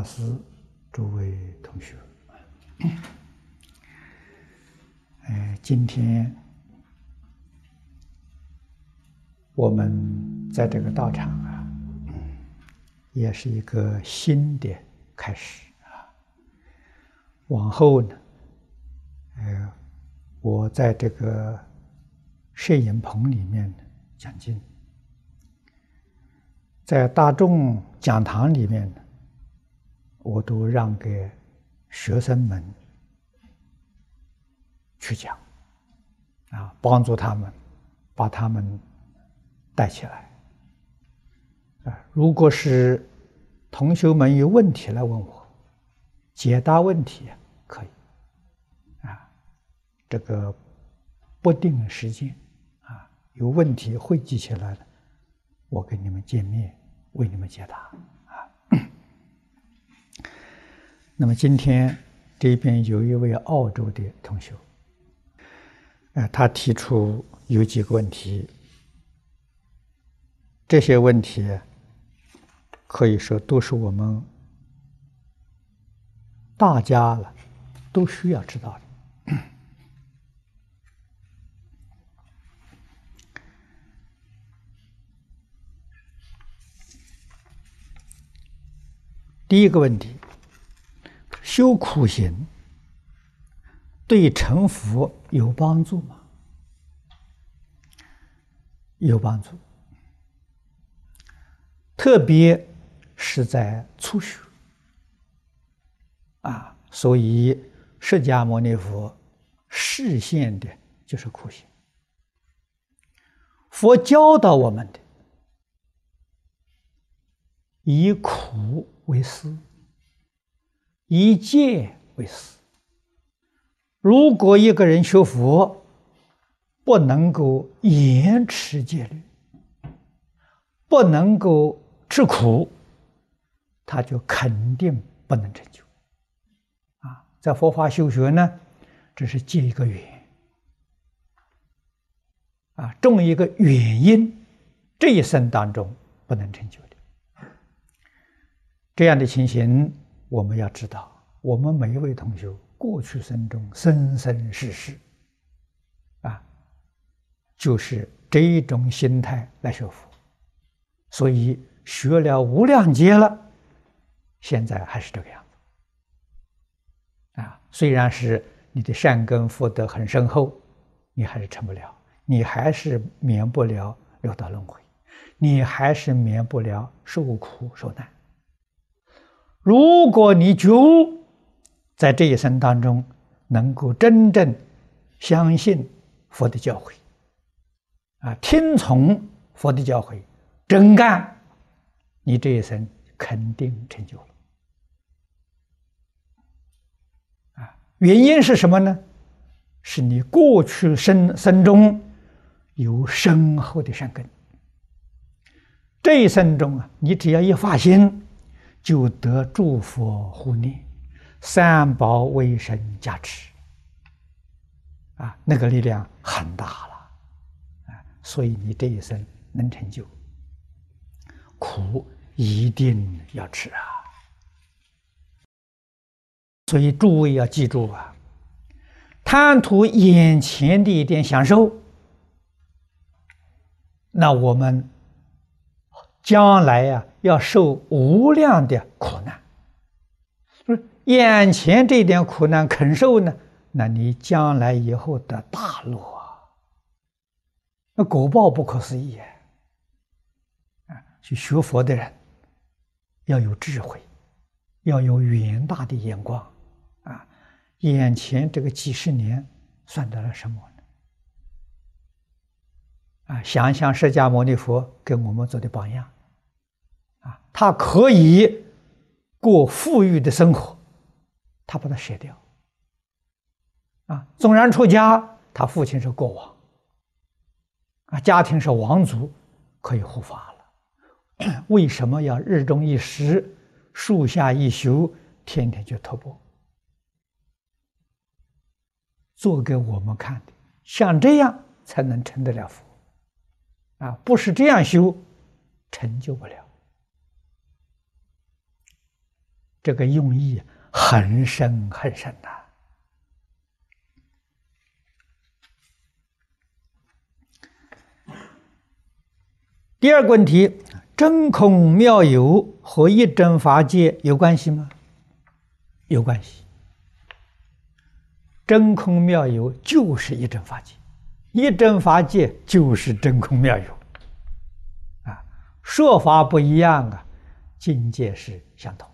诸位法师、诸位同学，哎，今天我们在这个道场啊，也是一个新的开始啊。往后呢，呃，我在这个摄影棚里面讲经。在大众讲堂里面，我都让给学生们去讲，啊，帮助他们把他们带起来。啊，如果是同学们有问题来问我，解答问题可以，啊，这个不定时间，啊，有问题汇集起来了，我跟你们见面。为你们解答啊。那么今天这边有一位澳洲的同学，呃，他提出有几个问题，这些问题可以说都是我们大家了都需要知道的。第一个问题：修苦行对成佛有帮助吗？有帮助，特别是在初学啊，所以释迦牟尼佛示现的就是苦行。佛教导我们的以苦。为师，以戒为师。如果一个人学佛，不能够严持戒律，不能够吃苦，他就肯定不能成就。啊，在佛法修学呢，这是结一个缘，啊，种一个原因，这一生当中不能成就的。这样的情形，我们要知道，我们每一位同学过去生中生生世世，啊，就是这一种心态来学佛，所以学了无量劫了，现在还是这个样子，啊，虽然是你的善根福德很深厚，你还是成不了，你还是免不了六道轮回，你还是免不了受苦受难。如果你觉悟，在这一生当中能够真正相信佛的教诲，啊，听从佛的教诲，真干，你这一生肯定成就了。啊，原因是什么呢？是你过去生生中有深厚的善根，这一生中啊，你只要一发心。就得诸佛护念，三宝威神加持，啊，那个力量很大了，啊，所以你这一生能成就，苦一定要吃啊。所以诸位要记住啊，贪图眼前的一点享受，那我们。将来呀，要受无量的苦难，不是眼前这点苦难肯受呢？那你将来以后的大乐啊，那果报不可思议啊！啊，去学佛的人要有智慧，要有远大的眼光啊！眼前这个几十年算得了什么呢？啊，想想释迦牟尼佛给我们做的榜样。啊，他可以过富裕的生活，他把它舍掉。啊，纵然出家，他父亲是国王，啊，家庭是王族，可以护法了。为什么要日中一时，树下一宿，天天去托钵，做给我们看的？像这样才能成得了佛。啊，不是这样修，成就不了。这个用意很深很深呐。第二个问题：真空妙有和一真法界有关系吗？有关系。真空妙有就是一真法界，一真法界就是真空妙有。啊，说法不一样啊，境界是相同。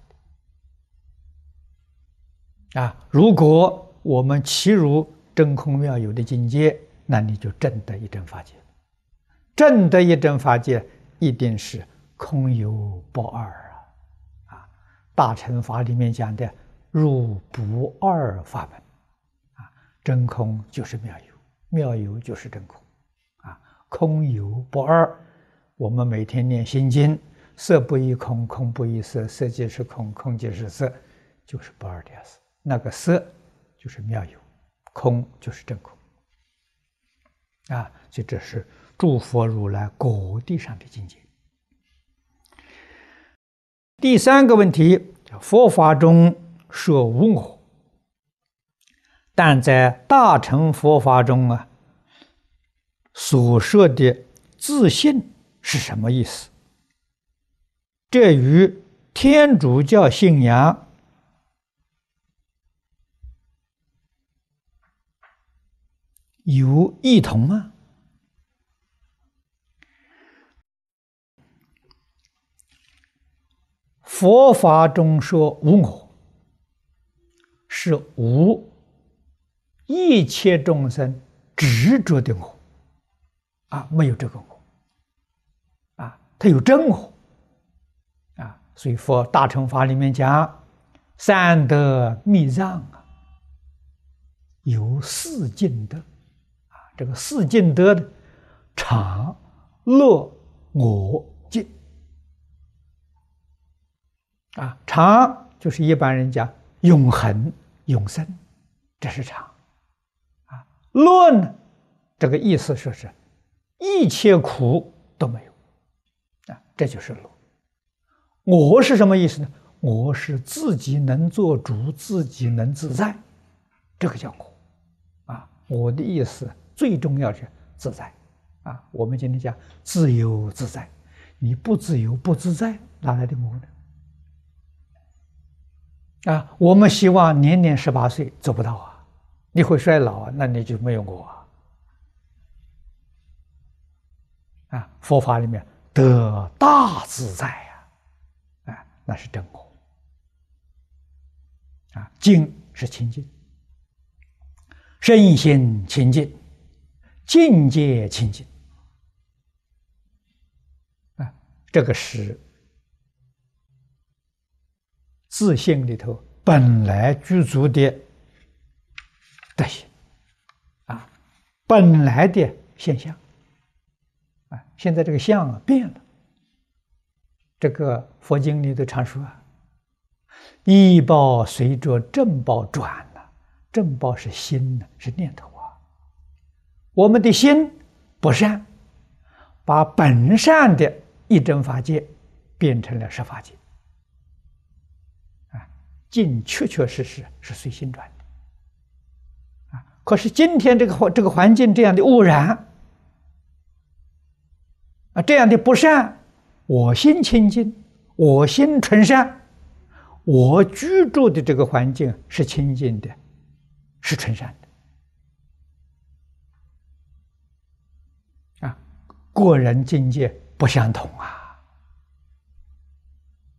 啊，如果我们契入真空妙有的境界，那你就证得一真法界。正得一真法界，一定是空有不二啊！啊，大乘法里面讲的入不二法门，啊，真空就是妙有，妙有就是真空，啊，空有不二。我们每天念心经，色不异空，空不异色，色即是空，空即是色，就是不二的意思。那个色就是妙有，空就是真空，啊，就这是。诸佛如来果地上的境界。第三个问题，佛法中说无我，但在大乘佛法中啊，所说的自信是什么意思？这与天主教信仰有异同吗？佛法中说无我，是无一切众生执着的我，啊，没有这个我，啊，他有真我，啊，所以佛大乘法里面讲三德密藏啊，有四净德，这个四净德的常乐我净。啊，常就是一般人讲永恒、永生，这是常。啊，乐呢，这个意思说是一切苦都没有，啊，这就是乐。我是什么意思呢？我是自己能做主，自己能自在，这个叫我。啊，我的意思最重要是自在。啊，我们今天讲自由自在，你不自由不自在，哪来的我呢？啊，我们希望年年十八岁，做不到啊！你会衰老啊，那你就没有我啊！啊，佛法里面得大自在呀，啊，那是真我。啊，静是清净，身心清净，境界清净。啊，这个是。自信里头本来具足的德行啊，本来的现象啊，现在这个相啊变了。这个佛经里头常说啊，一报随着正报转了，正报是心呢，是念头。我们的心不善，把本善的一真法界变成了十法界。啊境确确实实是随心转的，啊！可是今天这个环这个环境这样的污染，啊，这样的不善，我心清净，我心纯善，我居住的这个环境是清净的，是纯善的，个人境界不相同啊，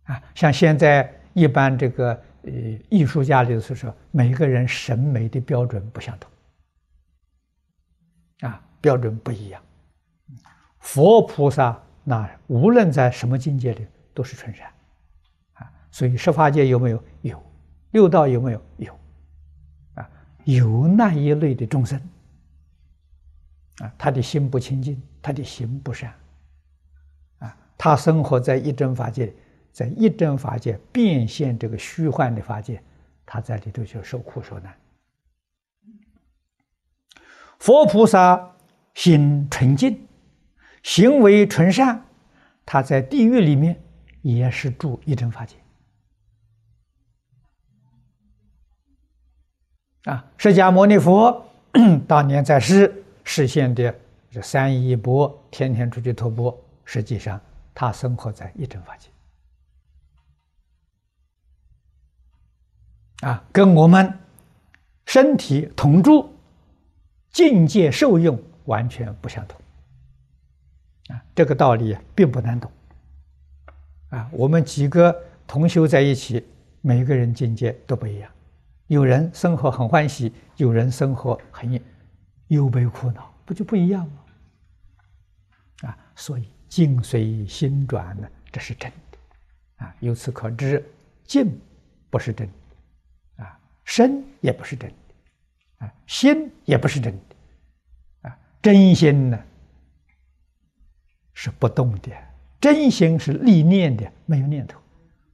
啊，像现在一般这个。呃，艺术家里头说，每个人审美的标准不相同，啊，标准不一样。佛菩萨那无论在什么境界里都是纯善，啊，所以十法界有没有？有。六道有没有？有。啊，有那一类的众生，啊，他的心不清净，他的行不善，啊，他生活在一真法界。在一真法界变现这个虚幻的法界，他在里头就受苦受难。佛菩萨心纯净，行为纯善，他在地狱里面也是住一真法界。啊，释迦牟尼佛 当年在世实现的这三一波天天出去托钵，实际上他生活在一真法界，啊，跟我们身体同住、境界受用完全不相同，啊，这个道理并不难懂，啊，我们几个同修在一起，每个人境界都不一样。有人生活很欢喜，有人生活很忧悲苦恼，不就不一样吗？啊，所以境随心转呢，这是真的。啊，由此可知，境不是真的，啊，身也不是真的，啊，心也不是真的，啊，真心呢是不动的，真心是立念的，没有念头。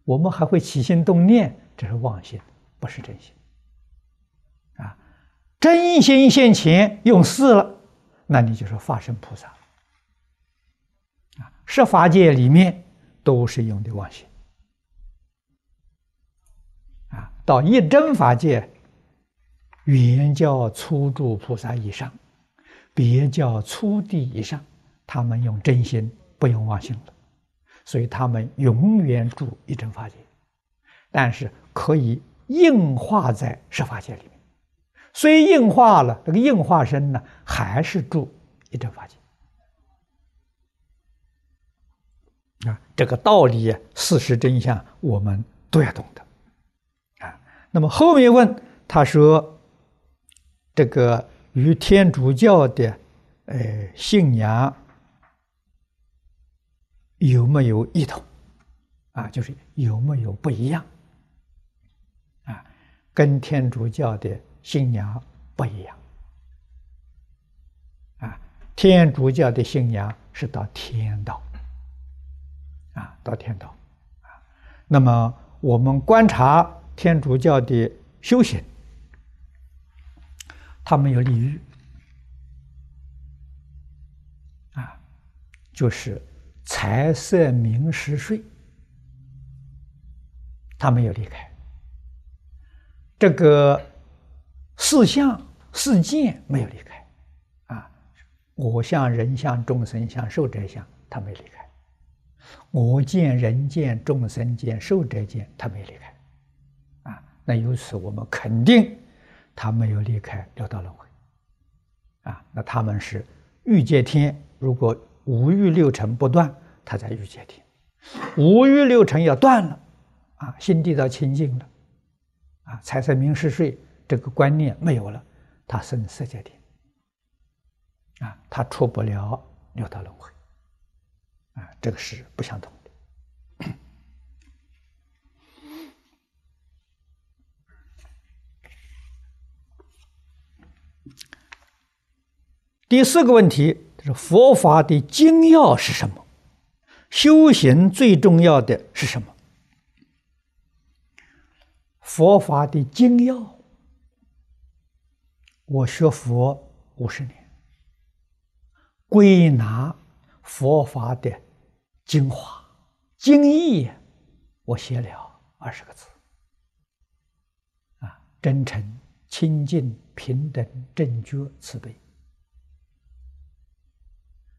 我们还会起心动念，这是妄心，不是真心。真心现前用四了，那你就是化身菩萨啊！十法界里面都是用的妄心啊，到一真法界，原叫初住菩萨以上，别叫初地以上，他们用真心，不用妄心了，所以他们永远住一真法界，但是可以硬化在十法界里面。虽硬化了，这个硬化身呢，还是住一真法界啊。这个道理、事实真相，我们都要懂得啊。那么后面问他说：“这个与天主教的呃信仰有没有异同啊？就是有没有不一样啊？跟天主教的。”信仰不一样啊！天主教的信仰是到天道啊，到天道啊。那么我们观察天主教的修行，他们有礼遇啊，就是财色名食睡，他没有离开这个。四相四见没有离开，啊，我相、人相、众生相、寿者相，他没离开；我见、人见、众生见、寿者见，他没离开，啊，那由此我们肯定他没有离开六道轮回，啊，那他们是欲界天，如果五欲六尘不断，他在欲界天；五欲六尘要断了，啊，心地到清净了，啊，财色名食睡。这个观念没有了，他生色界定啊，他出不了六道轮回啊，这个是不相同的。第四个问题就是佛法的精要是什么？修行最重要的是什么？佛法的精要。我学佛五十年，归纳佛法的精华、精义，我写了二十个字：啊，真诚、清净、平等、正觉、慈悲，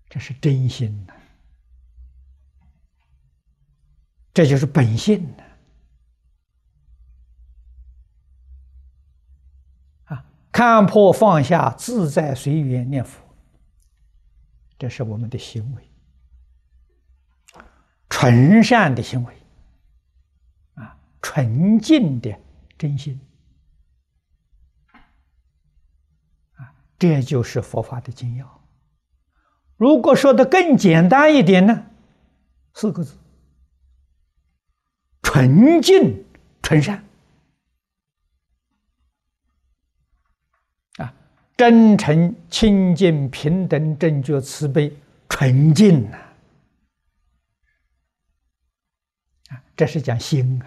这是真心呐，这就是本性呐。看破放下，自在随缘念佛，这是我们的行为，纯善的行为，啊，纯净的真心，啊，这就是佛法的精要。如果说的更简单一点呢，四个字：纯净纯善。真诚、清净、平等、正觉、慈悲、纯净呐！啊，这是讲心啊。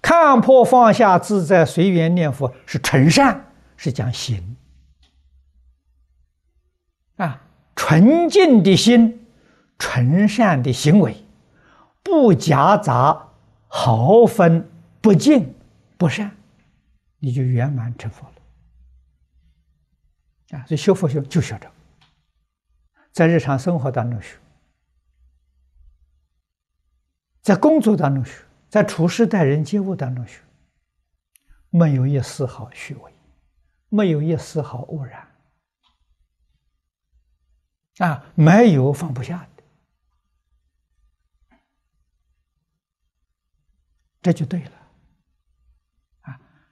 看破放下、自在随缘念佛是纯善，是讲行啊。纯净的心，纯善的行为，不夹杂毫分不净不善。你就圆满成佛了。啊，所以修佛修就学着，在日常生活当中学，在工作当中学，在处事待人接物当中学，没有一丝毫虚伪，没有一丝毫污染，啊，没有放不下的，这就对了。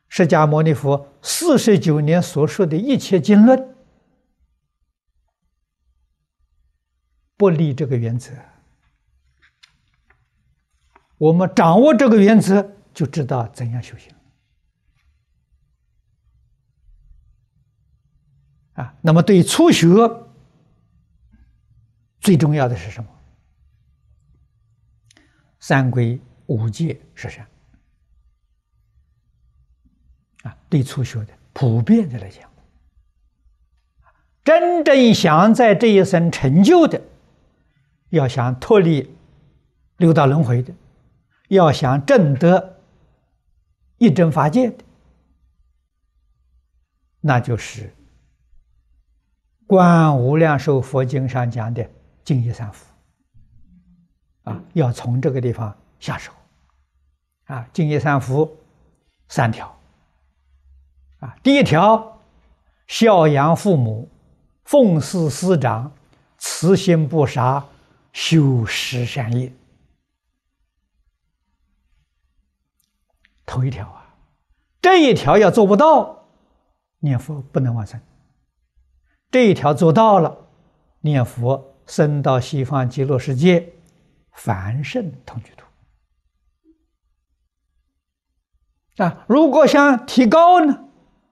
释迦牟尼佛四十九年所说的一切经论，不离这个原则。我们掌握这个原则，就知道怎样修行。啊，那么对初学，最重要的是什么？三规五戒十啊。对初学的普遍的来讲，真正想在这一生成就的，要想脱离六道轮回的，要想证得一真法界的，那就是《观无量寿佛经》上讲的净业三福啊，要从这个地方下手啊，净业三福三条。第一条，孝养父母，奉事师长，慈心不杀，修十善业。头一条啊，这一条要做不到，念佛不能完成。这一条做到了，念佛升到西方极乐世界，凡圣同居土。啊，如果想提高呢？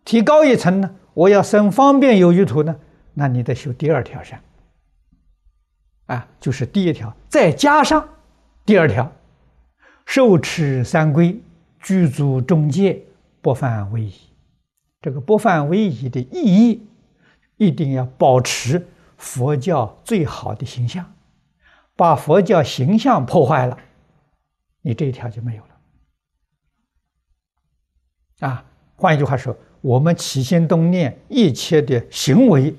提高一层呢，我要生方便有余土呢，那你得修第二条善，啊，就是第一条，再加上第二条，受持三规，具足中戒，不犯威仪。这个不犯威仪的意义，一定要保持佛教最好的形象，把佛教形象破坏了，你这一条就没有了。啊，换一句话说。我们起心动念，一切的行为，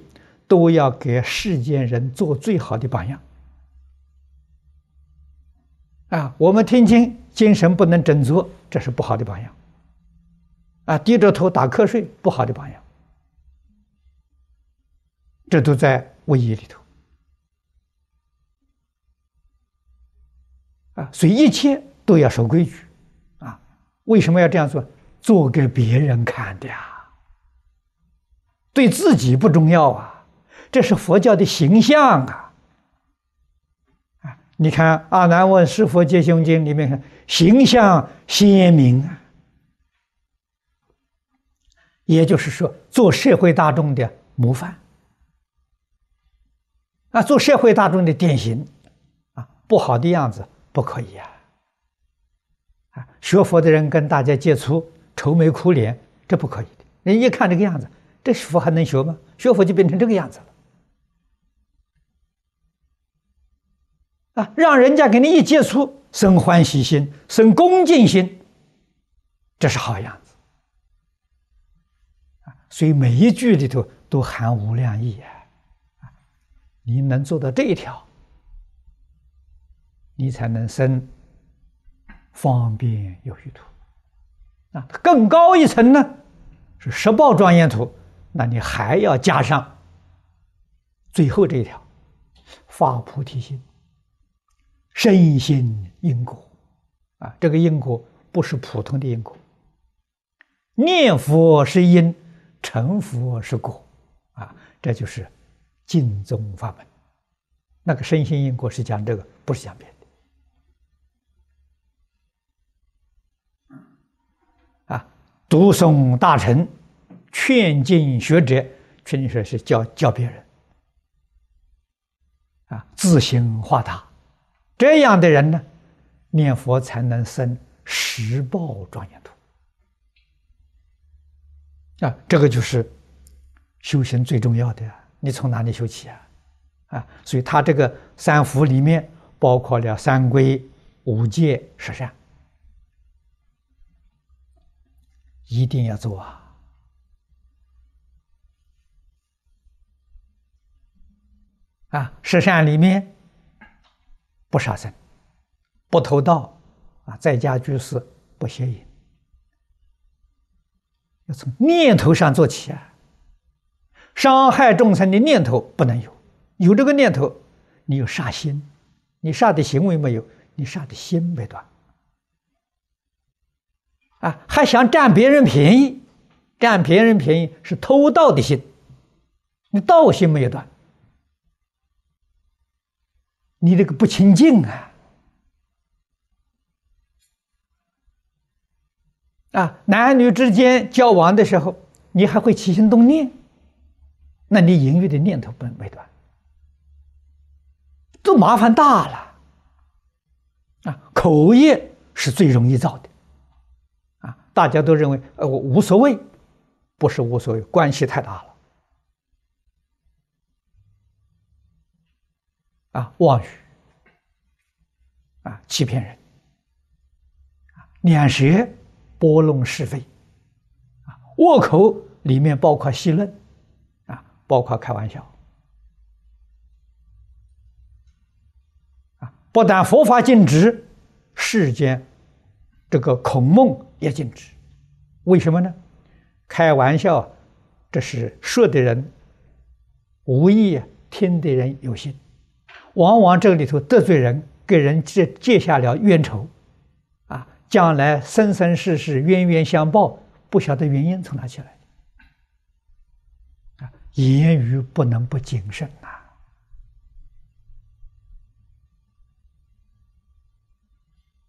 都要给世间人做最好的榜样。啊，我们听经，精神不能振作，这是不好的榜样。啊，低着头打瞌睡，不好的榜样。这都在威仪里头。啊，所以一切都要守规矩。啊，为什么要这样做？做给别人看的呀。对自己不重要啊，这是佛教的形象啊！啊，你看《阿难问是佛皆凶经》里面，形象鲜明啊，也就是说，做社会大众的模范啊，做社会大众的典型啊，不好的样子不可以啊！啊，学佛的人跟大家接触愁眉苦脸，这不可以的。人一看这个样子。这佛还能学吗？学佛就变成这个样子了啊！让人家跟你一接触，生欢喜心，生恭敬心，这是好样子啊！所以每一句里头都含无量意啊！你能做到这一条，你才能生方便有余土啊！更高一层呢，是十报庄严土。那你还要加上最后这一条，发菩提心，深信因果啊！这个因果不是普通的因果，念佛是因，成佛是果啊！这就是净宗法门。那个身心因果是讲这个，不是讲别的啊！读诵大乘。劝进学者，劝进学是教教别人，啊，自行化他，这样的人呢，念佛才能生十报庄严土。啊，这个就是修行最重要的。你从哪里修起啊？啊，所以他这个三福里面包括了三规、五戒、十善。一定要做啊！啊，十善里面不杀生，不偷盗，啊，在家居士不邪淫，要从念头上做起啊！伤害众生的念头不能有，有这个念头，你有杀心，你杀的行为没有，你杀的心没断。啊，还想占别人便宜，占别人便宜是偷盗的心，你盗心没有断，你这个不清净啊！啊，男女之间交往的时候，你还会起心动念。那你淫欲的念头不没断，这麻烦大了啊！口业是最容易造的啊！大家都认为呃我无所谓，不是无所谓，关系太大了啊！妄语啊，欺骗人啊，两舌拨弄是非啊，恶口里面包括戏论。啊包括开玩笑啊！不但佛法禁止，世间这个孔孟也禁止。为什么呢？开玩笑，这是说的人无意，听的人有心，往往这里头得罪人，给人结结下了冤仇啊！将来生生世世冤冤相报，不晓得原因从哪起来。言语不能不谨慎呐！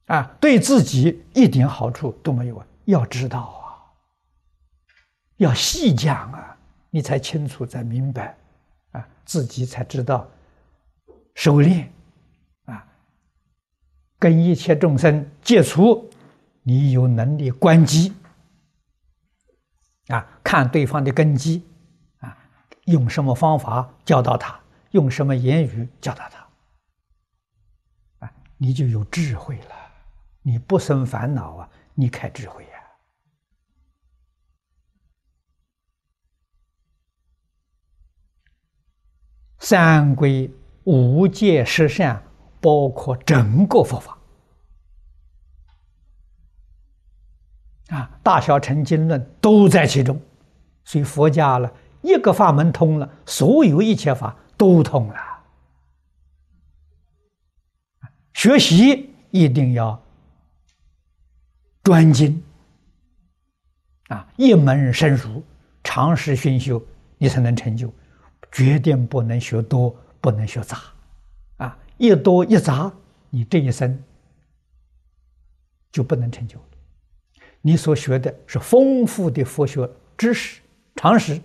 啊，对自己一点好处都没有啊！要知道啊，要细讲啊，你才清楚、才明白啊，自己才知道收敛啊，跟一切众生接触，你有能力关机啊，看对方的根基。啊用什么方法教导他？用什么言语教导他？啊，你就有智慧了，你不生烦恼啊！你开智慧呀！三归五界十善，包括整个佛法啊，大小乘经论都在其中，所以佛家了。一个法门通了，所有一切法都通了。学习一定要专精啊，一门深入，长时熏修，你才能成就。决定不能学多，不能学杂啊！一多一杂，你这一生就不能成就了。你所学的是丰富的佛学知识、常识。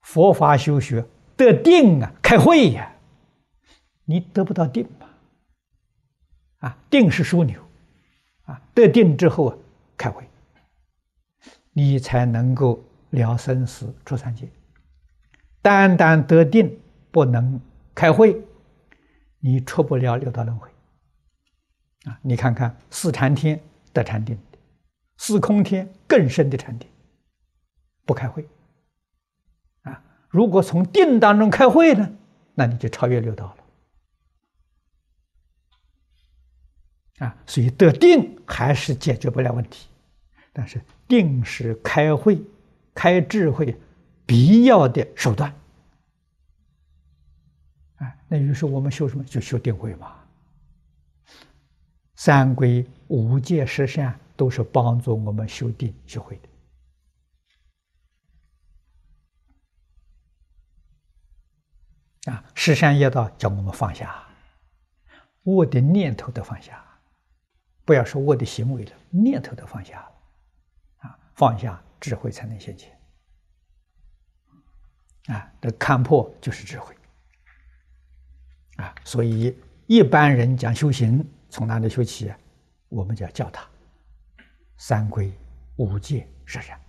佛法修学得定啊，开会呀，你得不到定吧？啊，定是枢纽，啊，得定之后啊，开会，你才能够了生死、出三界。单单得定不能开会，你出不了六道轮回。啊，你看看四禅天得禅定，四空天更深的禅定，不开会。啊如果从定当中开会呢，那你就超越六道了啊！所以得定还是解决不了问题，但是定是开会、开智慧必要的手段啊！那于是我们修什么？就修定慧嘛。三归五戒十善都是帮助我们修定修慧的。啊，十善业道叫我们放下，我的念头都放下，不要说我的行为了，念头都放下了，啊，放下智慧才能现前。啊，这看破就是智慧。啊，所以一般人讲修行，从哪里修起？我们就要教他三归五戒十善。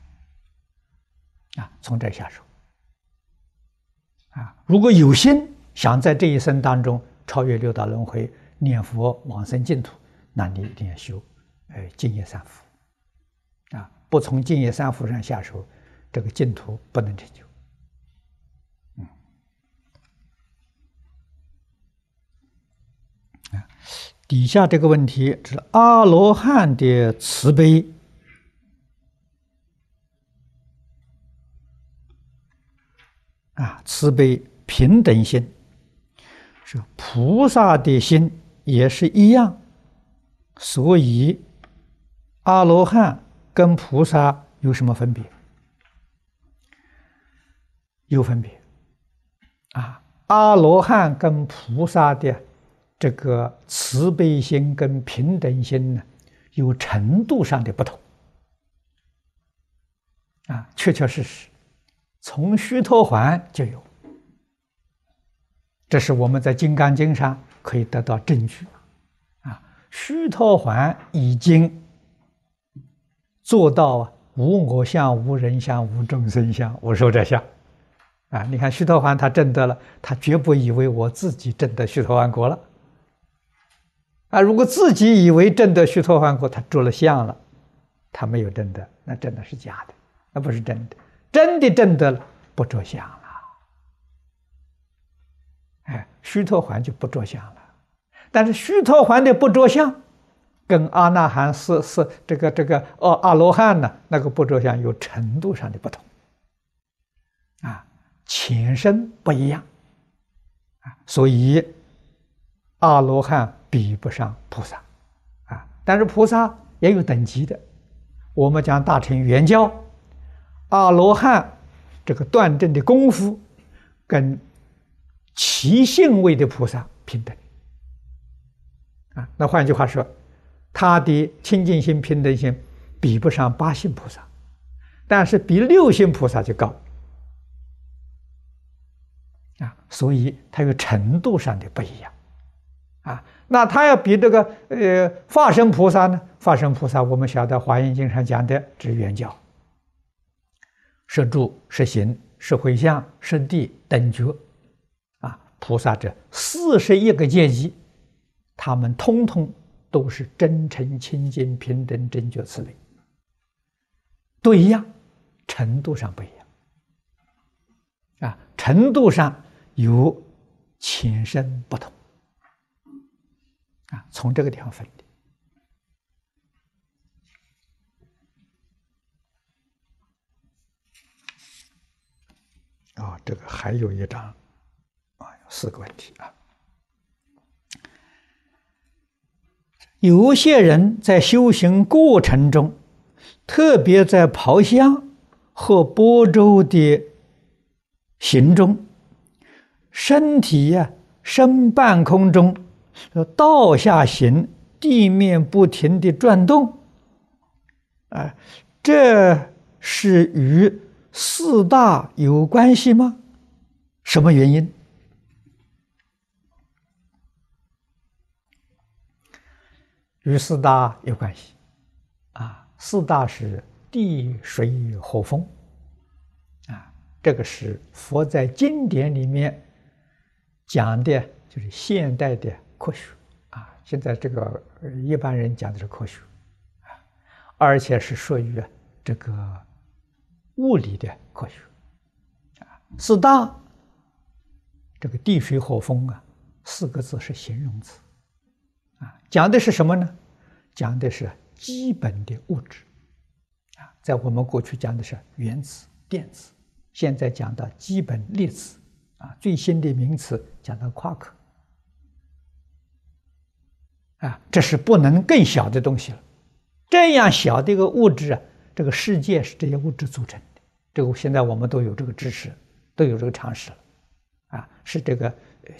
啊，从这下手。啊，如果有心想在这一生当中超越六道轮回、念佛往生净土，那你一定要修，哎，净业三福，啊，不从净业三福上下手，这个净土不能成就。嗯，啊，底下这个问题是阿罗汉的慈悲啊，慈悲平等心是菩萨的心也是一样，所以阿罗汉。跟菩萨有什么分别？有分别啊！阿罗汉跟菩萨的这个慈悲心跟平等心呢，有程度上的不同啊！确确实实，从须陀环就有，这是我们在《金刚经》上可以得到证据啊！须陀环已经。做到无我相、无人相、无众生相、无寿者相，啊！你看须陀洹他证得了，他绝不以为我自己证得须陀洹果了。啊，如果自己以为证得须陀洹果，他着了相了，他没有证得，那真的是假的，那不是真的。真的证得了，不着相了。哎，须陀洹就不着相了，但是须陀洹的不着相。跟阿那含是是这个这个哦阿罗汉呢，那个不着相有程度上的不同，啊，前身不一样，啊，所以阿罗汉比不上菩萨，啊，但是菩萨也有等级的，我们讲大乘圆教，阿罗汉这个断证的功夫，跟其性位的菩萨平等，啊，那换句话说。他的清净心、平等心比不上八性菩萨，但是比六性菩萨就高啊，所以它有程度上的不一样啊。那他要比这个呃化身菩萨呢？化身菩萨我们晓得《华严经》上讲的是圆教，是住、是行、是回向、是地等觉啊。菩萨这四十一个阶级，他们通通。都是真诚、清净、平等、正觉、慈悲，都一样，程度上不一样，啊，程度上有浅深不同，啊，从这个地方分的。啊，这个还有一张，啊，有四个问题啊。有些人在修行过程中，特别在跑香和播州的行中，身体呀升半空中，说道下行，地面不停的转动，啊，这是与四大有关系吗？什么原因？与四大有关系，啊，四大是地、水、火、风，啊，这个是佛在经典里面讲的，就是现代的科学，啊，现在这个一般人讲的是科学，啊，而且是属于这个物理的科学，啊，四大，这个地、水、火、风啊，四个字是形容词。啊，讲的是什么呢？讲的是基本的物质，啊，在我们过去讲的是原子、电子，现在讲到基本粒子，啊，最新的名词讲到夸克，啊，这是不能更小的东西了。这样小的一个物质啊，这个世界是这些物质组成的。这个现在我们都有这个知识，都有这个常识了，啊，是这个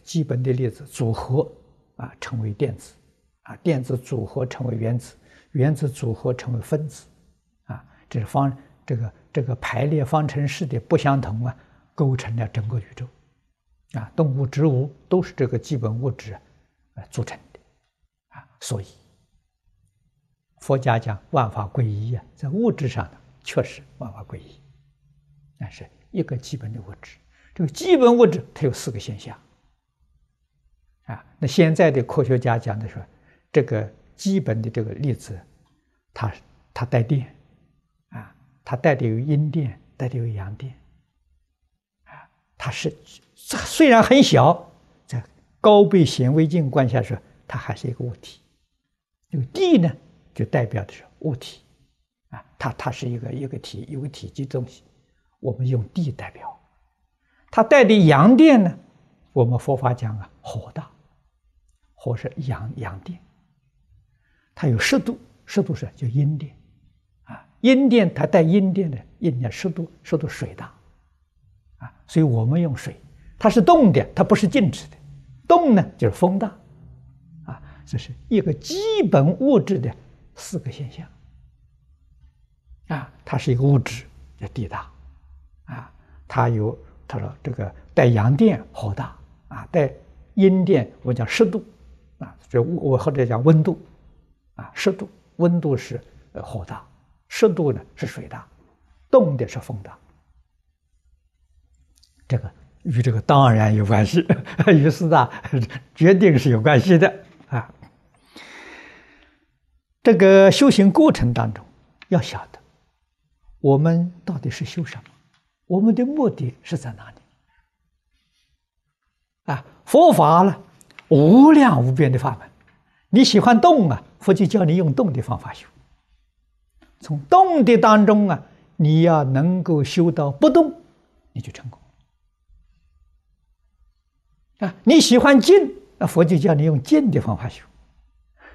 基本的粒子组合啊，成为电子。啊，电子组合成为原子，原子组合成为分子，啊，这是方这个这个排列方程式的不相同啊，构成了整个宇宙，啊，动物、植物都是这个基本物质啊组成，所以佛家讲万法归一啊，在物质上呢确实万法归一，但是一个基本的物质，这个基本物质它有四个现象，啊，那现在的科学家讲的说。这个基本的这个粒子，它它带电，啊它带的有阴电，带的有阳电，啊，它是虽然很小，在高倍显微镜观下说，它还是一个物体。这个地呢，就代表的是物体，啊，它它是一个一个体有个体积东西，我们用地代表。它带的阳电呢，我们佛法讲啊，火大，火是阳阳电，它有湿度，湿度是叫阴电。啊阴电它带阴电的，阴电湿度湿度水大，啊，所以我们用水，它是动的，它不是静止的，动呢就是风大，这是一个基本物质的四个现象，啊，它是一个物质叫地大，啊，它有他说这个带阳电火大，啊，带阴电我讲湿度，啊，这我或者讲温度，啊，湿度温度是呃火大。湿度呢是水大，动的是风大，这个与这个当然有关系，与四大决定是有关系的。啊。这个修行过程当中，要晓得我们到底是修什么，我们的目的是在哪里？啊，佛法呢，无量无边的法门，你喜欢动啊，佛就教你用动的方法修。从动的当中啊，你要能够修到不动，你就成功啊！你喜欢静，那佛就叫你用静的方法修。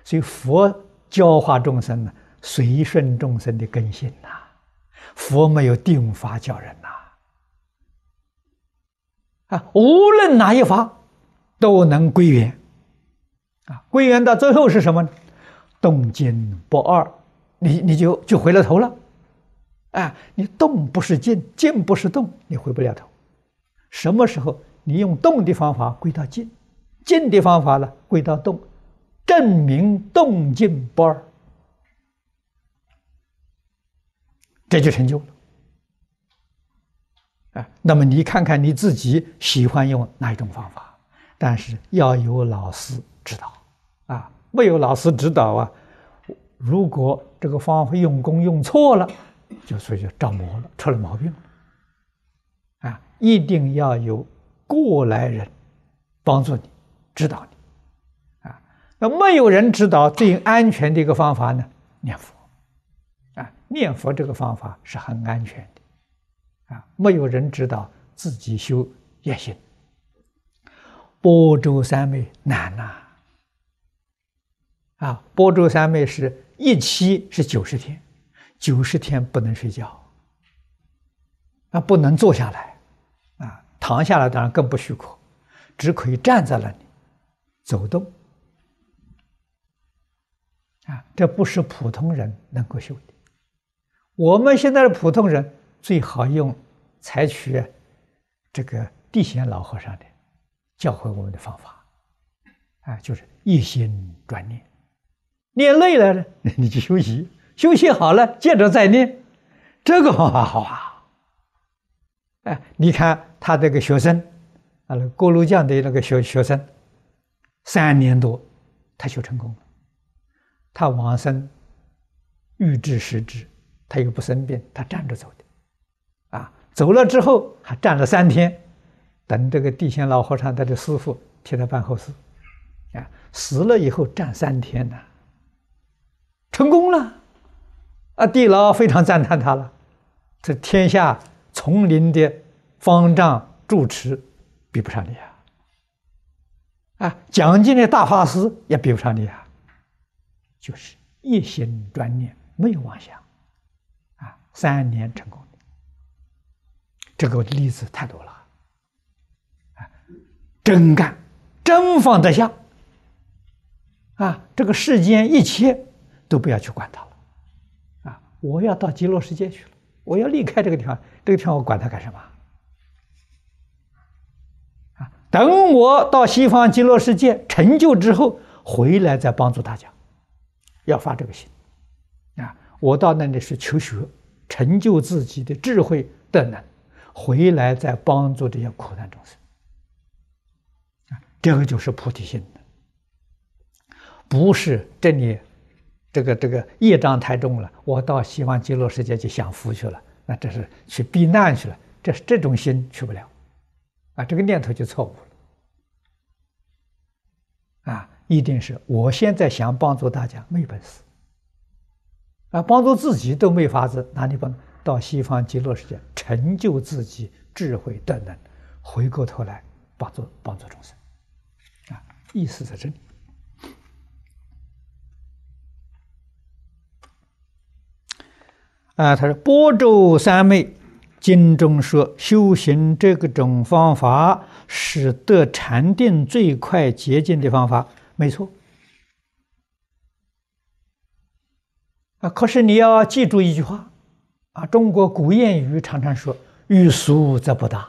所以佛教化众生呢，随顺众生的根性呐。佛没有定法教人呐，啊，无论哪一法都能归元啊，归元到最后是什么呢？动静不二。你你就就回了头了，啊，你动不是静，静不是动，你回不了头。什么时候你用动的方法归到静，静的方法呢归到动，证明动静不二，这就成就了。啊，那么你看看你自己喜欢用哪一种方法，但是要有老师指导，啊，没有老师指导啊。如果这个方法用功用错了，就所以就着魔了，出了毛病了。啊，一定要有过来人帮助你、指导你。那没有人指导最安全的一个方法呢？念佛。啊，念佛这个方法是很安全的。啊，没有人指导，自己修也行。波州三昧难呐。啊，波州三昧是。一期是九十天，九十天不能睡觉，啊，不能坐下来，啊，躺下来当然更不许可，只可以站在那里走动，啊，这不是普通人能够修的。我们现在的普通人最好用采取这个地贤老和尚的教会我们的方法，啊，就是一心专念。念累了呢，你就休息，休息好了，接着再念。这个方法好啊！哎，你看他这个学生，啊，锅炉匠的那个学学生，三年多，他修成功了。他往生，欲知时至，他又不生病，他站着走的，啊，走了之后还站了三天，等这个地仙老和尚他的师傅替他办后事，啊，死了以后站三天呢。成功了，啊！地牢非常赞叹他了。这天下丛林的方丈住持，比不上你啊！啊，讲经的大法师也比不上你啊！就是一心专念，没有妄想，啊，三年成功的，这个例子太多了。啊，真干，真放得下。啊，这个世间一切。都不要去管它了，啊！我要到极乐世界去了，我要离开这个地方，这个地方我管它干什么？啊！等我到西方极乐世界成就之后，回来再帮助大家，要发这个心，啊！我到那里是求学，成就自己的智慧德能，回来再帮助这些苦难众生，啊！这个就是菩提心的，不是这里。这个这个业障太重了，我到西方极乐世界去享福去了。那这是去避难去了。这是这种心去不了，啊，这个念头就错误了。啊，一定是我现在想帮助大家没本事，啊，帮助自己都没法子，哪里帮？到西方极乐世界成就自己智慧等等，回过头来帮助帮助众生，啊，意思在这里。啊，他说：“波州三昧经中说，修行这个种方法是得禅定最快捷径的方法，没错。啊，可是你要记住一句话，啊，中国古谚语常常说‘欲速则不达’。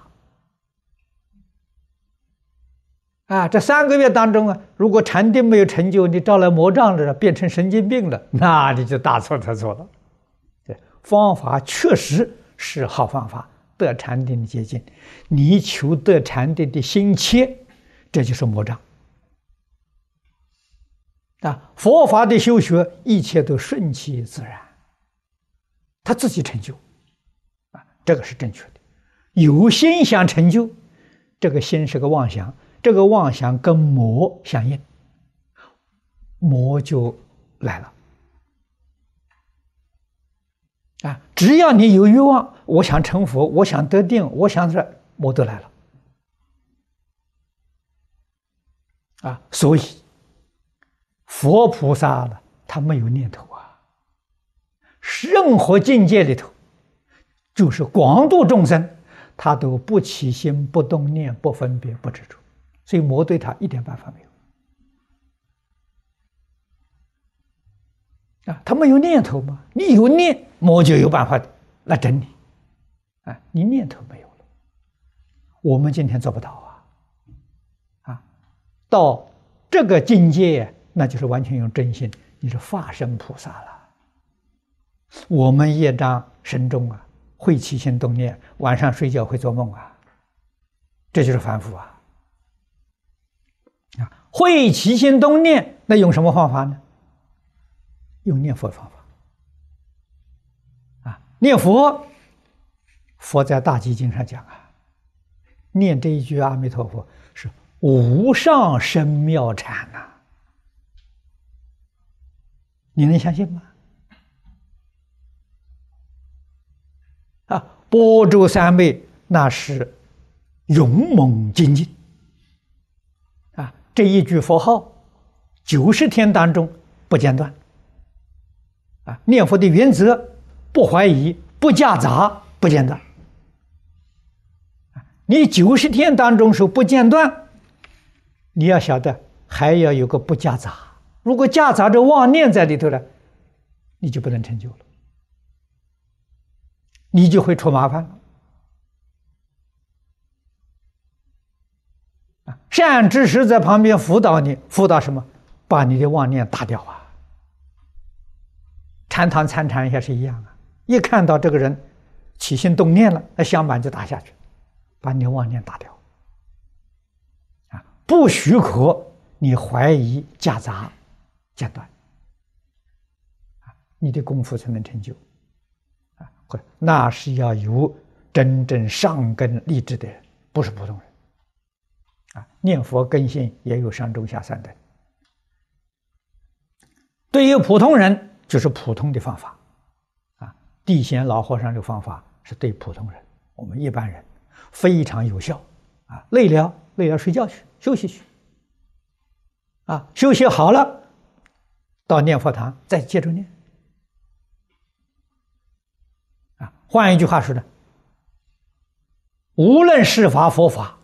啊，这三个月当中啊，如果禅定没有成就，你招来魔障了，变成神经病了，那你就大错特错了。”对方法确实是好方法，得禅定的捷径。你求得禅定的心切，这就是魔障。啊，佛法的修学，一切都顺其自然，他自己成就。啊，这个是正确的。有心想成就，这个心是个妄想，这个妄想跟魔相应，魔就来了。啊，只要你有欲望，我想成佛，我想得定，我想这，魔都来了。啊，所以佛菩萨呢，他没有念头啊。任何境界里头，就是广度众生，他都不起心、不动念、不分别、不执着，所以魔对他一点办法没有。啊，他没有念头嘛？你有念，魔就有办法来整你。啊，你念头没有了，我们今天做不到啊！啊，到这个境界，那就是完全用真心，你是化身菩萨了。我们业障深重啊，会起心动念，晚上睡觉会做梦啊，这就是凡夫啊！啊，会起心动念，那用什么方法呢？用念佛方法啊，念佛，佛在大集经上讲啊，念这一句阿弥陀佛是无上深妙禅呐，你能相信吗？啊，波州三昧那是勇猛精进啊，这一句佛号九十天当中不间断。啊，念佛的原则不怀疑、不夹杂、不间断。你九十天当中说不间断，你要晓得还要有个不夹杂。如果夹杂着妄念在里头呢，你就不能成就了，你就会出麻烦了。啊，善知识在旁边辅导你，辅导什么？把你的妄念打掉啊。禅堂参禅也是一样啊！一看到这个人起心动念了，那香板就打下去，把你的妄念打掉。啊，不许可你怀疑、夹杂、间断，啊，你的功夫才能成就。啊，或那是要有真正上根立志的人，不是普通人。啊，念佛根性也有上中下三等。对于普通人。就是普通的方法，啊，地仙老和尚的方法是对普通人，我们一般人非常有效，啊，累了累了睡觉去休息去，啊，休息好了，到念佛堂再接着念，啊，换一句话说呢，无论是法佛法，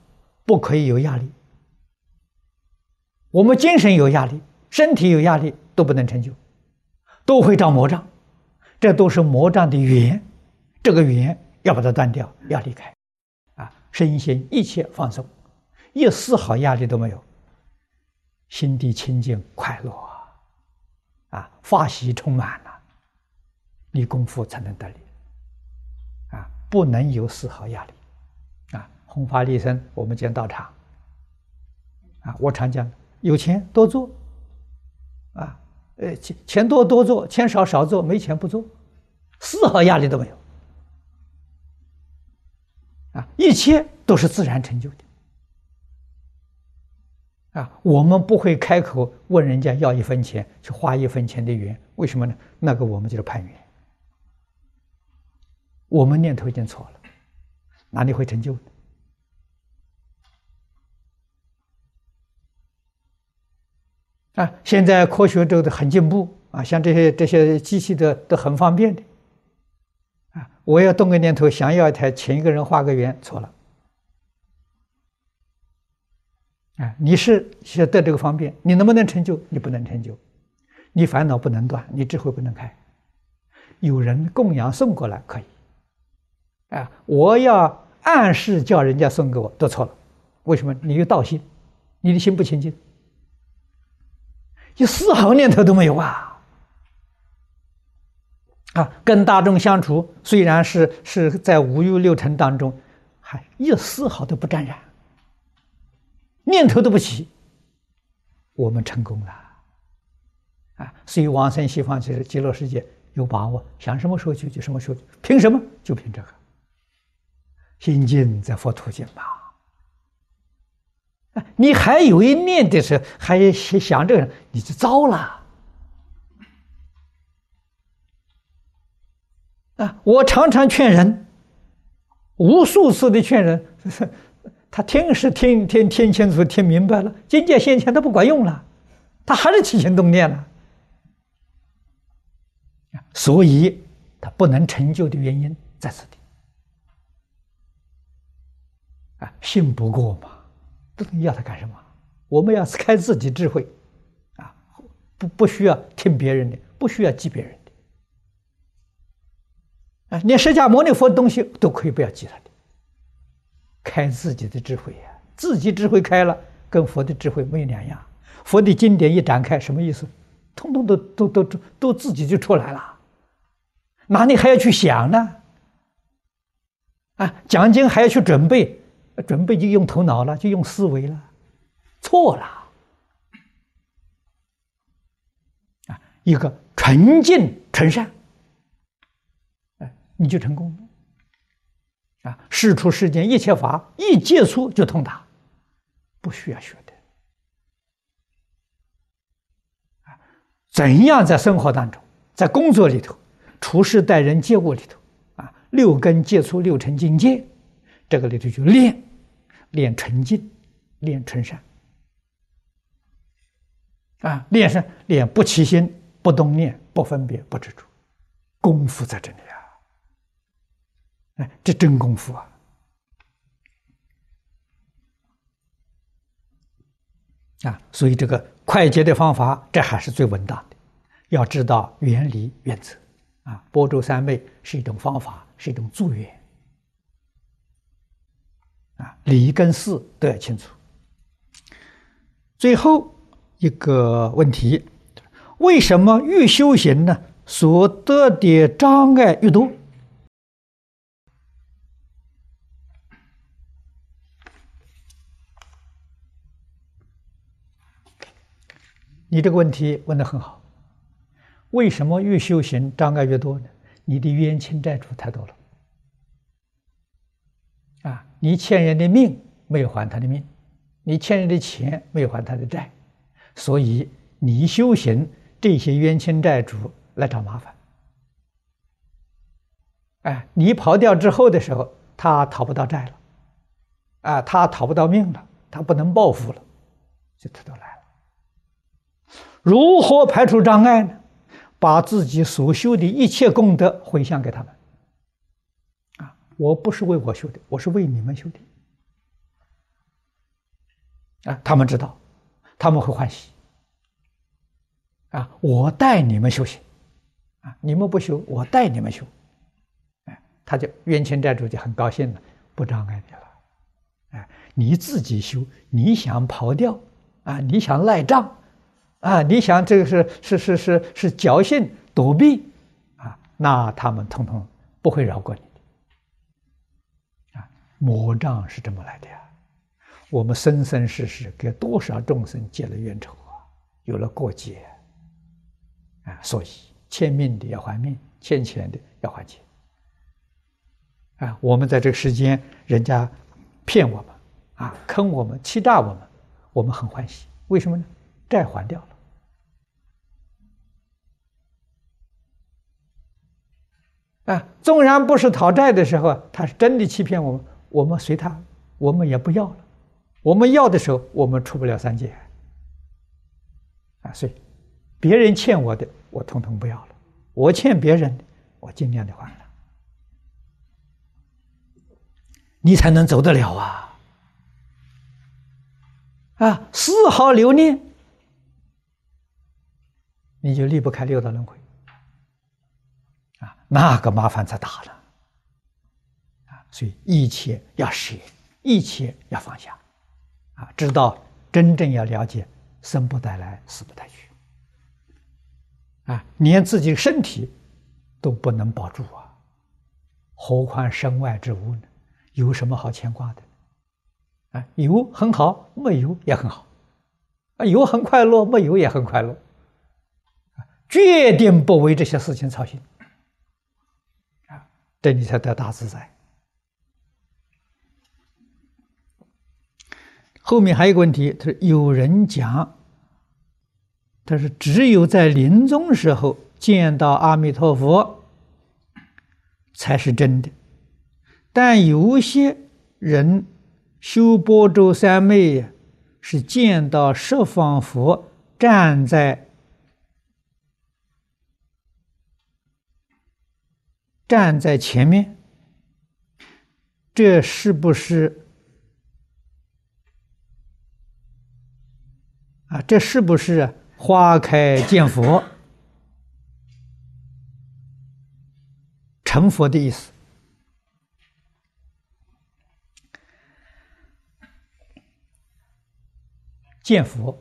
不可以有压力，我们精神有压力，身体有压力都不能成就。都会长魔障，这都是魔障的缘，这个缘要把它断掉，要离开，啊，身心一切放松，一丝毫压力都没有，心地清净快乐啊，啊，发喜充满了，你功夫才能得力，啊，不能有丝毫压力，啊，弘法利生，我们见道场，啊，我常讲，有钱多做，啊。呃，钱钱多多做，钱少少做，没钱不做，丝毫压力都没有。啊一切都是自然成就的。啊，我们不会开口问人家要一分钱，去花一分钱的缘，为什么呢？那个我们就是攀缘，我们念头已经错了，哪里会成就呢？啊，现在科学都很进步啊，像这些这些机器的都很方便的，啊，我要动个念头想要一台，请一个人画个圆，错了。啊，你是想得这个方便，你能不能成就？你不能成就，你烦恼不能断，你智慧不能开。有人供养送过来可以，啊，我要暗示叫人家送给我，都错了。为什么？你有道心，你的心不清净。一丝毫念头都没有啊！啊，跟大众相处，虽然是是在五欲六尘当中，还一丝毫都不沾染，念头都不起，我们成功了啊！所以往生西方极乐极乐世界有把握，想什么时候去就什么时候去，凭什么？就凭这个心静在佛途径吧。你还有一念的时候，还想这个，你就糟了。啊！我常常劝人，无数次的劝人，他听是听听听清楚、听明白了，境界现前都不管用了，他还是起心动念了。所以他不能成就的原因在此地。啊，信不过嘛。要他干什么？我们要开自己智慧，啊，不不需要听别人的，不需要记别人的，啊，连释迦牟尼佛的东西都可以不要记他的，开自己的智慧呀，自己智慧开了，跟佛的智慧没有两样。佛的经典一展开，什么意思？通通都都都都都自己就出来了，哪里还要去想呢？啊，讲经还要去准备。准备就用头脑了，就用思维了，错了啊！一个纯净纯善，哎，你就成功了啊！事出世间一切法，一接触就通达，不需要学的啊！怎样在生活当中，在工作里头，处事待人接物里头啊，六根接触六尘境界，这个里头就练。练纯净，练纯善，啊，练善？练不起心，不动念，不分别，不执着，功夫在这里！这真功夫啊！啊，所以这个快捷的方法，这还是最稳当的。要知道原理原则啊，波州三昧是一种方法，是一种助缘。啊，理跟事都要清楚。最后一个问题：为什么越修行呢，所得的障碍越多？你这个问题问的很好。为什么越修行障碍越多呢？你的冤亲债主太多了。啊，你欠人的命没有还他的命，你欠人的钱没有还他的债，所以你修行这些冤亲债主来找麻烦。哎，你跑掉之后的时候，他讨不到债了，啊，他讨不到命了，他不能报复了，就他都来了。如何排除障碍呢？把自己所修的一切功德回向给他们。啊我不是为我修的，我是为你们修的。啊，他们知道，他们会欢喜。啊，我带你们修行，啊，你们不修，我带你们修。哎，他就冤亲债主就很高兴了，不障碍你了。哎，你自己修，你想跑掉，啊，你想赖账，啊，你想这个是是是是是侥幸躲避，啊，那他们通通不会饶过你的，啊。魔障是这么来的呀！我们生生世世给多少众生结了冤仇啊，有了过节啊，所以欠命的要还命，欠钱的要还钱啊，我们在这个时间，人家骗我们，啊，坑我们，欺诈我们，我们很欢喜。为什么呢？债还掉了。啊，纵然不是讨债的时候，他是真的欺骗我们，我们随他，我们也不要了。我们要的时候，我们出不了三界。啊，所以别人欠我的，我统统不要了；我欠别人的，我尽量的还了。你才能走得了啊！啊，丝毫留念，你就离不开六道轮回。那个麻烦才大了。啊，所以一切要舍，一切要放下。啊，知道真正要了解，生不带来，死不带去。啊，连自己身体都不能保住啊，何况身外之物呢？有什么好牵挂的？啊，有很好，没有也很好。啊，有很快乐，没有也很快乐。决定不为这些事情操心。这你才得大自在。后面还有一个问题，他说有人讲，他说只有在临终时候见到阿弥陀佛才是真的。但有些人修波州三昧，是见到十方佛站在站在前面，这是不是啊？这是不是花开见佛成佛的意思？见佛，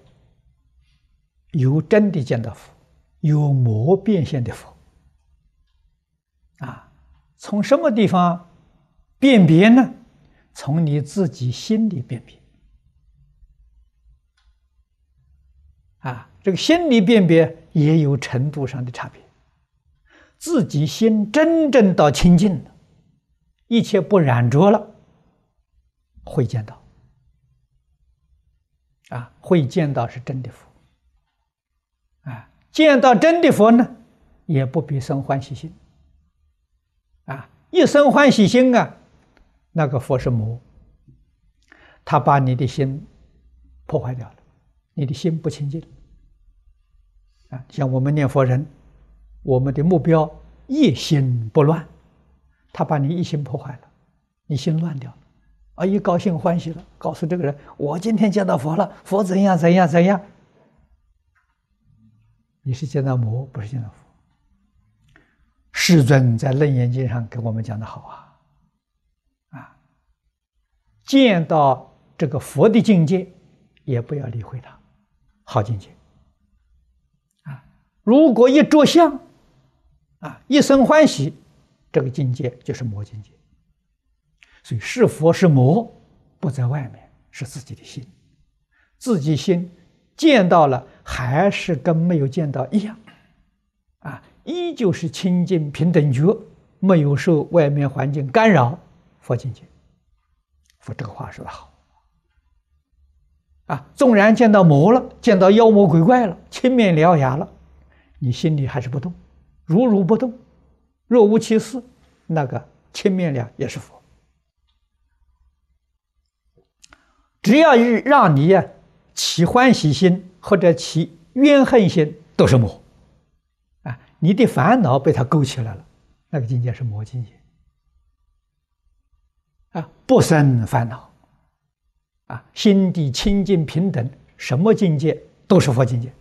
有真的见到佛，有魔变现的佛。从什么地方辨别呢？从你自己心里辨别。啊，这个心理辨别也有程度上的差别。自己心真正到清净了，一切不染着了，会见到。啊，会见到是真的佛，啊，见到真的佛呢，也不必生欢喜心，啊，一生欢喜心啊，那个佛是魔，他把你的心破坏掉了，你的心不清净，啊，像我们念佛人，我们的目标一心不乱，他把你一心破坏了，你心乱掉了。啊！一高兴欢喜了，告诉这个人：“我今天见到佛了，佛怎样怎样怎样。”你是见到魔，不是见到佛。世尊在《楞严经》上给我们讲的好啊，啊，见到这个佛的境界，也不要理会他，好境界。啊，如果一着相，啊，一生欢喜，这个境界就是魔境界。所以是佛是魔，不在外面，是自己的心。自己心见到了，还是跟没有见到一样，依旧是清净平等觉，没有受外面环境干扰，佛境界。佛这个话说的好，啊，纵然见到魔了，见到妖魔鬼怪了，青面獠牙了，你心里还是不动，如如不动，若无其事，那个青面獠也是佛。只要是让你呀起欢喜心或者起怨恨心，都是魔！你的烦恼被他勾起来了，那个境界是魔境界啊！不生烦恼啊，心地清净平等，什么境界都是佛境界。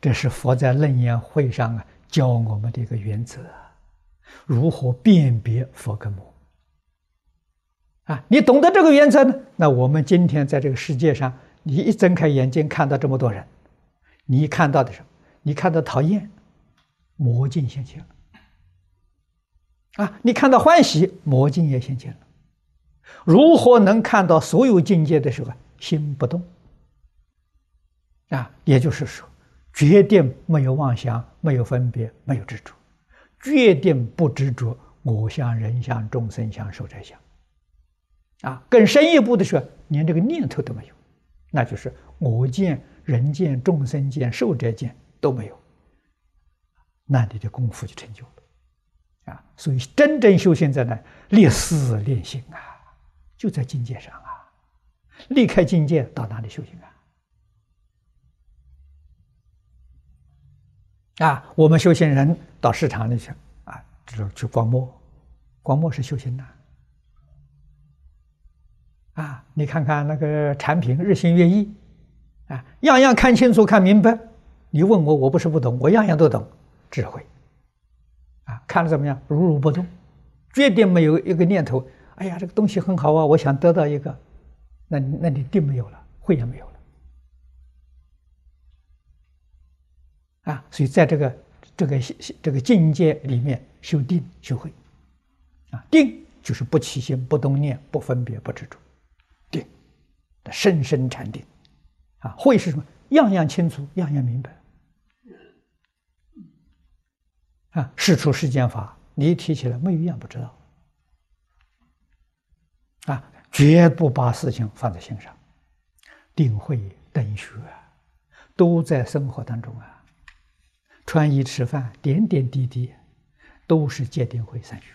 这是佛在楞严会上啊教我们的一个原则：如何辨别佛跟魔。啊，你懂得这个原则呢？那我们今天在这个世界上，你一睁开眼睛看到这么多人，你看到的是，你看到讨厌，魔镜现前了；啊，你看到欢喜，魔镜也现前了。如何能看到所有境界的时候，心不动？啊，也就是说，决定没有妄想，没有分别，没有执着，决定不执着，我相、人相、众生相、寿者相。啊，更深一步的说，连这个念头都没有，那就是我见、人见、众生见、寿者见都没有，那你的功夫就成就了。啊，所以真正修行在哪？立思练心啊，就在境界上啊。离开境界到哪里修行啊？啊，我们修行人到市场里去啊，就是去观摩，观摩是修行的。啊，你看看那个产品日新月异，啊，样样看清楚看明白。你问我，我不是不懂，我样样都懂，智慧。啊，看了怎么样？如如不动，绝对没有一个念头。哎呀，这个东西很好啊，我想得到一个。那那你定没有了，慧也没有了，啊！所以在这个这个这个境界里面修定修慧，啊，定就是不起心、不动念、不分别、不执着，定，深深禅定，啊，慧是什么？样样清楚，样样明白，啊，事出世间法，你提起来，没一样不知道，啊。绝不把事情放在心上，定慧等学都在生活当中啊。穿衣吃饭，点点滴滴都是戒定慧三学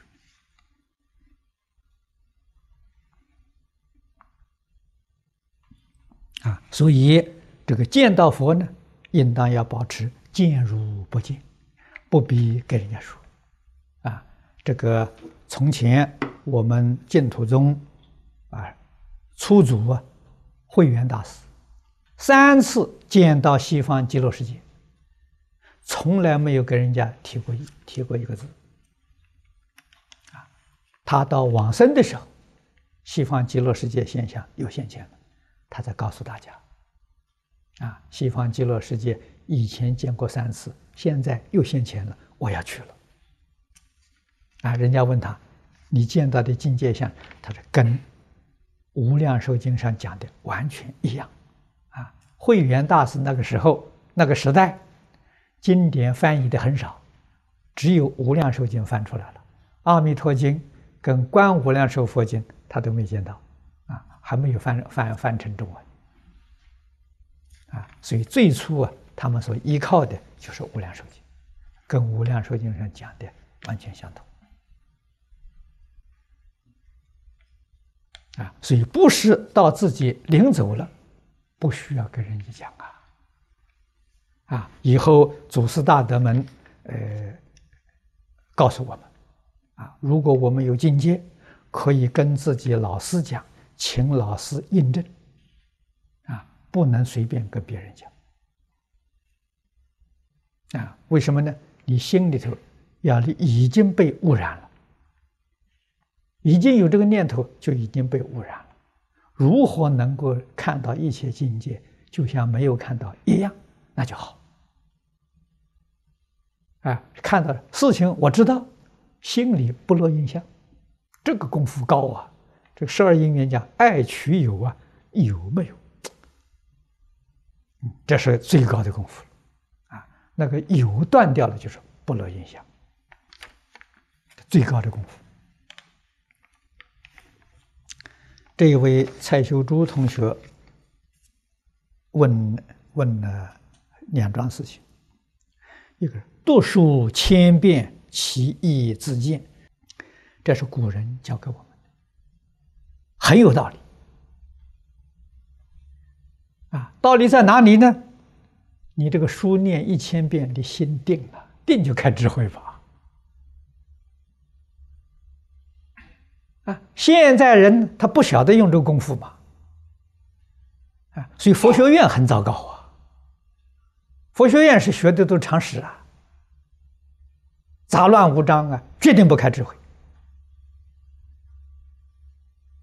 啊。所以这个见到佛呢，应当要保持见如不见，不必跟人家说啊。这个从前我们净土宗。啊，出祖啊，慧远大师三次见到西方极乐世界，从来没有跟人家提过一提过一个字。啊，他到往生的时候，西方极乐世界现象又现前了，他才告诉大家：啊，西方极乐世界以前见过三次，现在又现前了，我要去了。啊，人家问他，你见到的境界像，他说跟。无量寿经上讲的完全一样，啊，慧远大师那个时候那个时代，经典翻译的很少，只有无量寿经翻出来了，阿弥陀经跟观无量寿佛经他都没见到，啊，还没有翻翻翻成中文，啊，所以最初啊，他们所依靠的就是无量寿经，跟无量寿经上讲的完全相同。啊，所以不是到自己领走了，不需要跟人家讲啊。啊，以后祖师大德们，呃，告诉我们，啊，如果我们有境界，可以跟自己老师讲，请老师印证。啊，不能随便跟别人讲。啊，为什么呢？你心里头要已经被污染了。已经有这个念头，就已经被污染了。如何能够看到一切境界，就像没有看到一样，那就好。啊，看到事情我知道，心里不落印象，这个功夫高啊！这个十二因缘讲爱取有啊，有没有？这是最高的功夫了。那个有断掉了，就是不落印象，最高的功夫。这一位蔡秀珠同学问问了两桩事情：一个读书千遍，其义自见，这是古人教给我们的，很有道理。啊，道理在哪里呢？你这个书念一千遍，你心定了，定就开智慧法。啊，现在人他不晓得用这个功夫嘛，啊，所以佛学院很糟糕啊。佛学院是学的都常识啊，杂乱无章啊，决定不开智慧。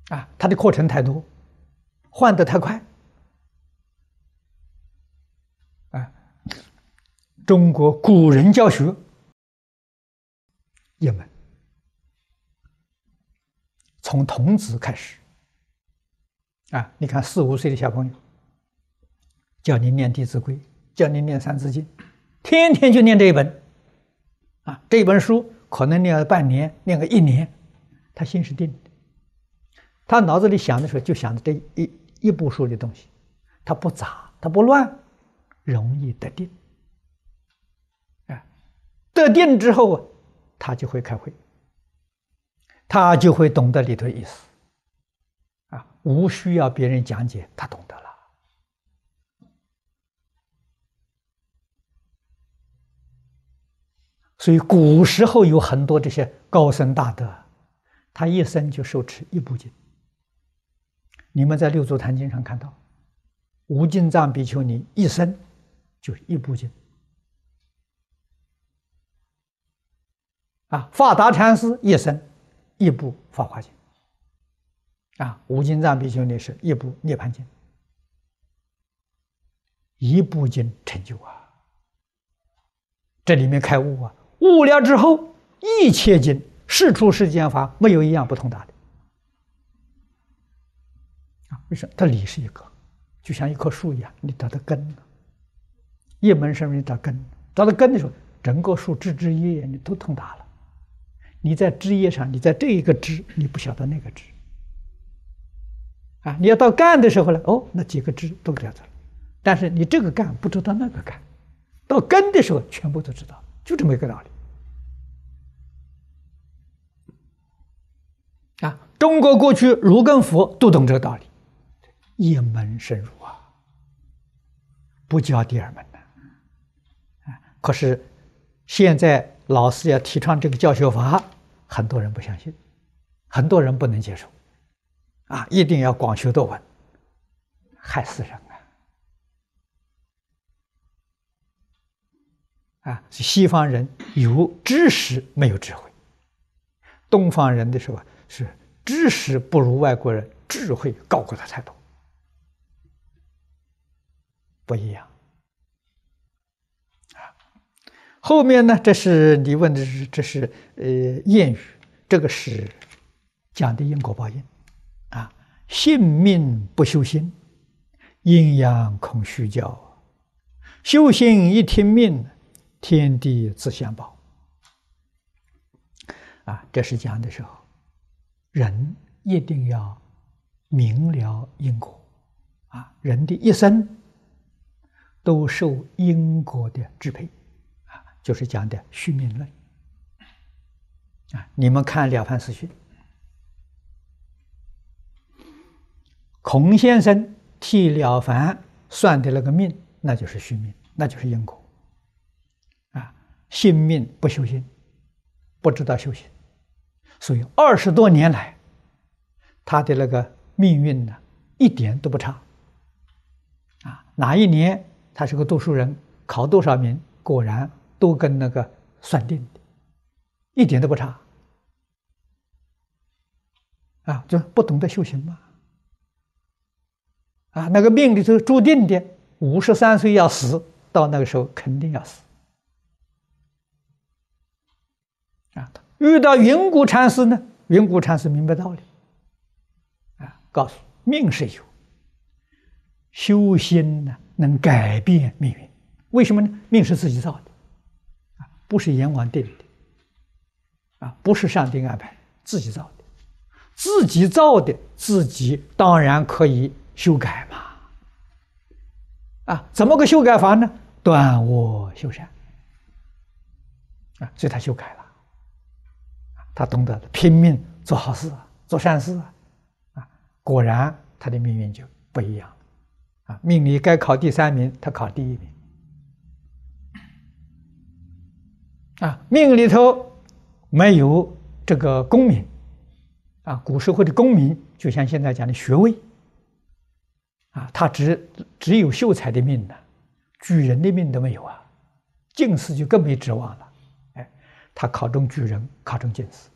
啊，他的课程太多，换得太快，啊，中国古人教学。一门。从童子开始，啊，你看四五岁的小朋友，叫你念《弟子规》，叫你念《三字经》，天天就念这一本，啊，这本书可能念了半年，念个一年，他心是定的。他脑子里想的时候，就想着这一一部书的东西，他不杂，他不乱，容易得定。得定之后啊，他就会开会，他就会懂得里头意思。啊，无需要别人讲解，他懂得了。所以古时候有很多这些高僧大德，他一生就受持一部经。你们在《六祖坛经》上看到，无尽藏比丘尼一生就一部经。啊，法达禅师一生一部《法华经》。啊，无尽藏比丘尼是一部《涅盘经》，一部经成就啊。这里面开悟啊。悟了之后，一切经世出世间法没有一样不通达的啊！为什么？它理是一个，就像一棵树一样，你找到根了，一门深入找根，找到根的时候，整个树枝枝叶叶你都通达了。你在枝叶上，你在这一个枝，你不晓得那个枝啊！你要到干的时候呢，哦，那几个枝都掉走了，但是你这个干不知道那个干，到根的时候全部都知道，就这么一个道理。啊，中国过去儒跟佛都懂这个道理，一门深入啊，不教第二门的。啊，可是现在老师要提倡这个教学法，很多人不相信，很多人不能接受，啊，一定要广修多闻，害死人啊！啊，西方人有知识没有智慧，东方人的时候。是知识不如外国人，智慧高过他太多，不一样啊。后面呢，这是你问的是，这是呃谚语，这个是讲的因果报应啊。性命不修心，阴阳空虚教。修心一听命，天地自相报啊。这是讲的时候。人一定要明了因果啊！人的一生都受因果的支配，就是讲的续命论啊。你们看《了凡四训》，孔先生替了凡算的那个命，那就是续命，那就是因果啊。信命不修心，不知道修行。所以二十多年来，他的那个命运呢，一点都不差。啊，哪一年他是个读书人，考多少名，果然都跟那个算定的，一点都不差。啊，就不懂得修行嘛。啊，那个命里头注定的，五十三岁要死，到那个时候肯定要死。啊。遇到云谷禅师呢？云谷禅师明白道理，啊，告诉命是有，修心呢能改变命运。为什么呢？命是自己造的，不是阎王定的，啊，不是上帝安排，自己造的，自己造的，自己当然可以修改嘛。啊，怎么个修改法呢？断恶修善，啊，所以他修改了。他懂得拼命做好事，做善事啊，啊，果然他的命运就不一样，啊，命里该考第三名，他考第一名，啊，命里头没有这个功名，啊，古时候的功名就像现在讲的学位，啊，他只只有秀才的命呢，举人的命都没有啊，进士就更没指望了。哎他考中举人，考中进士，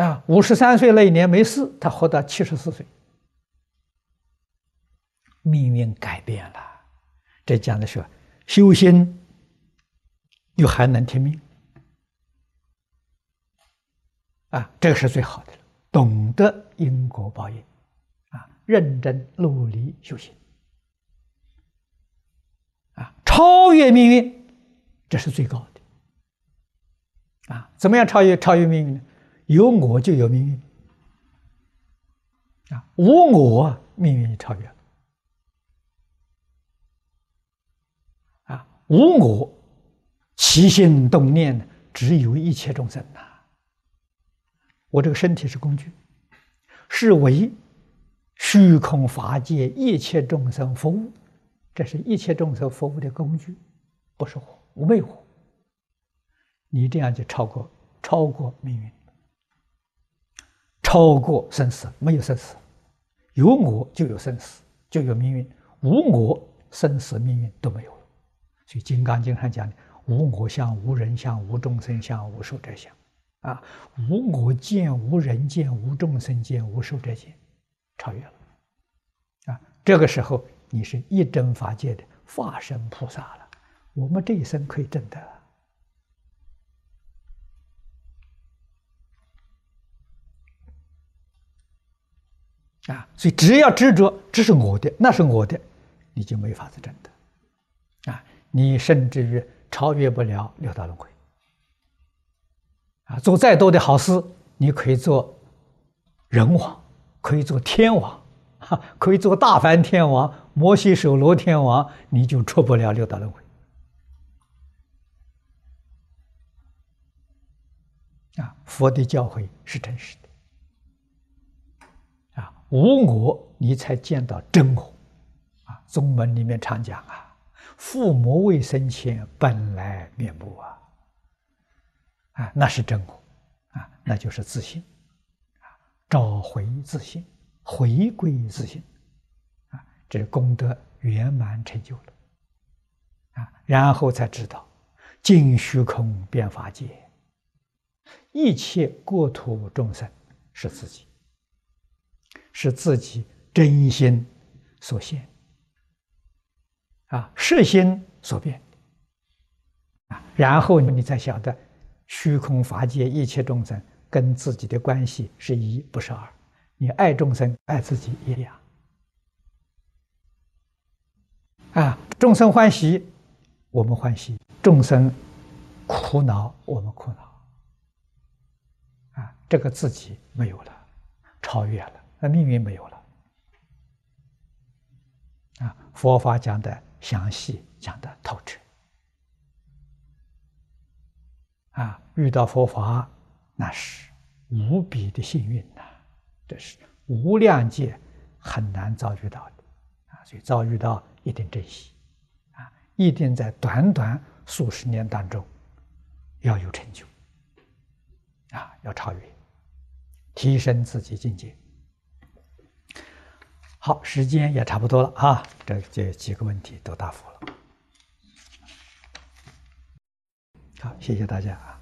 啊，五十三岁那一年没事，他活到七十四岁，命运改变了。这讲的是修心，又还能听命，啊，这个是最好的了。懂得因果报应，啊，认真努力修行，啊，超越命运。这是最高的啊，怎么样超越超越命运呢？有我就有命运，啊，无我命运就超越了无我起心动念只有一切众生呐。我这个身体是工具，是为虚空法界一切众生服务，这是一切众生服务的工具，不是我，我没我。你这样就超过超过命运。超过生死，没有生死，有我就有生死，就有命运；无我，生死命运都没有。所以《金刚经》上讲的“无我相、无人相、无众生相、无寿者相”，啊，无我见、无人见、无众生见、无寿者见，超越了。啊，这个时候你是一真法界的化身菩萨了。我们这一生可以证得。啊，所以只要执着这是我的，那是我的，你就没法子证得，你甚至于超越不了六道轮回。啊，做再多的好事，你可以做人王，可以做天王，哈，可以做大梵天王、摩西首罗天王，你就出不了六道轮回。啊，佛的教诲是真实的。啊无我，你才见到真我，啊！宗门里面常讲啊，“父母未生前，本来面目啊，啊，那是真我，啊，那就是自信，啊，找回自信，回归自信，啊，这功德圆满成就了，啊，然后才知道，尽虚空遍法界，一切国土众生是自己。是自己真心所现，啊，实心所变，啊，然后你才晓得，虚空法界一切众生跟自己的关系是一，不是二。你爱众生，爱自己一样，啊，众生欢喜，我们欢喜；众生苦恼，我们苦恼。啊，这个自己没有了，超越了。那命运没有了啊！佛法讲的详细，讲的透彻啊！遇到佛法，那是无比的幸运呐！这是无量界很难遭遇到的啊！所以遭遇到一定珍惜啊！一定在短短数十年当中要有成就啊！要超越，提升自己境界。好，时间也差不多了啊，这这几个问题都答复了。好，谢谢大家啊。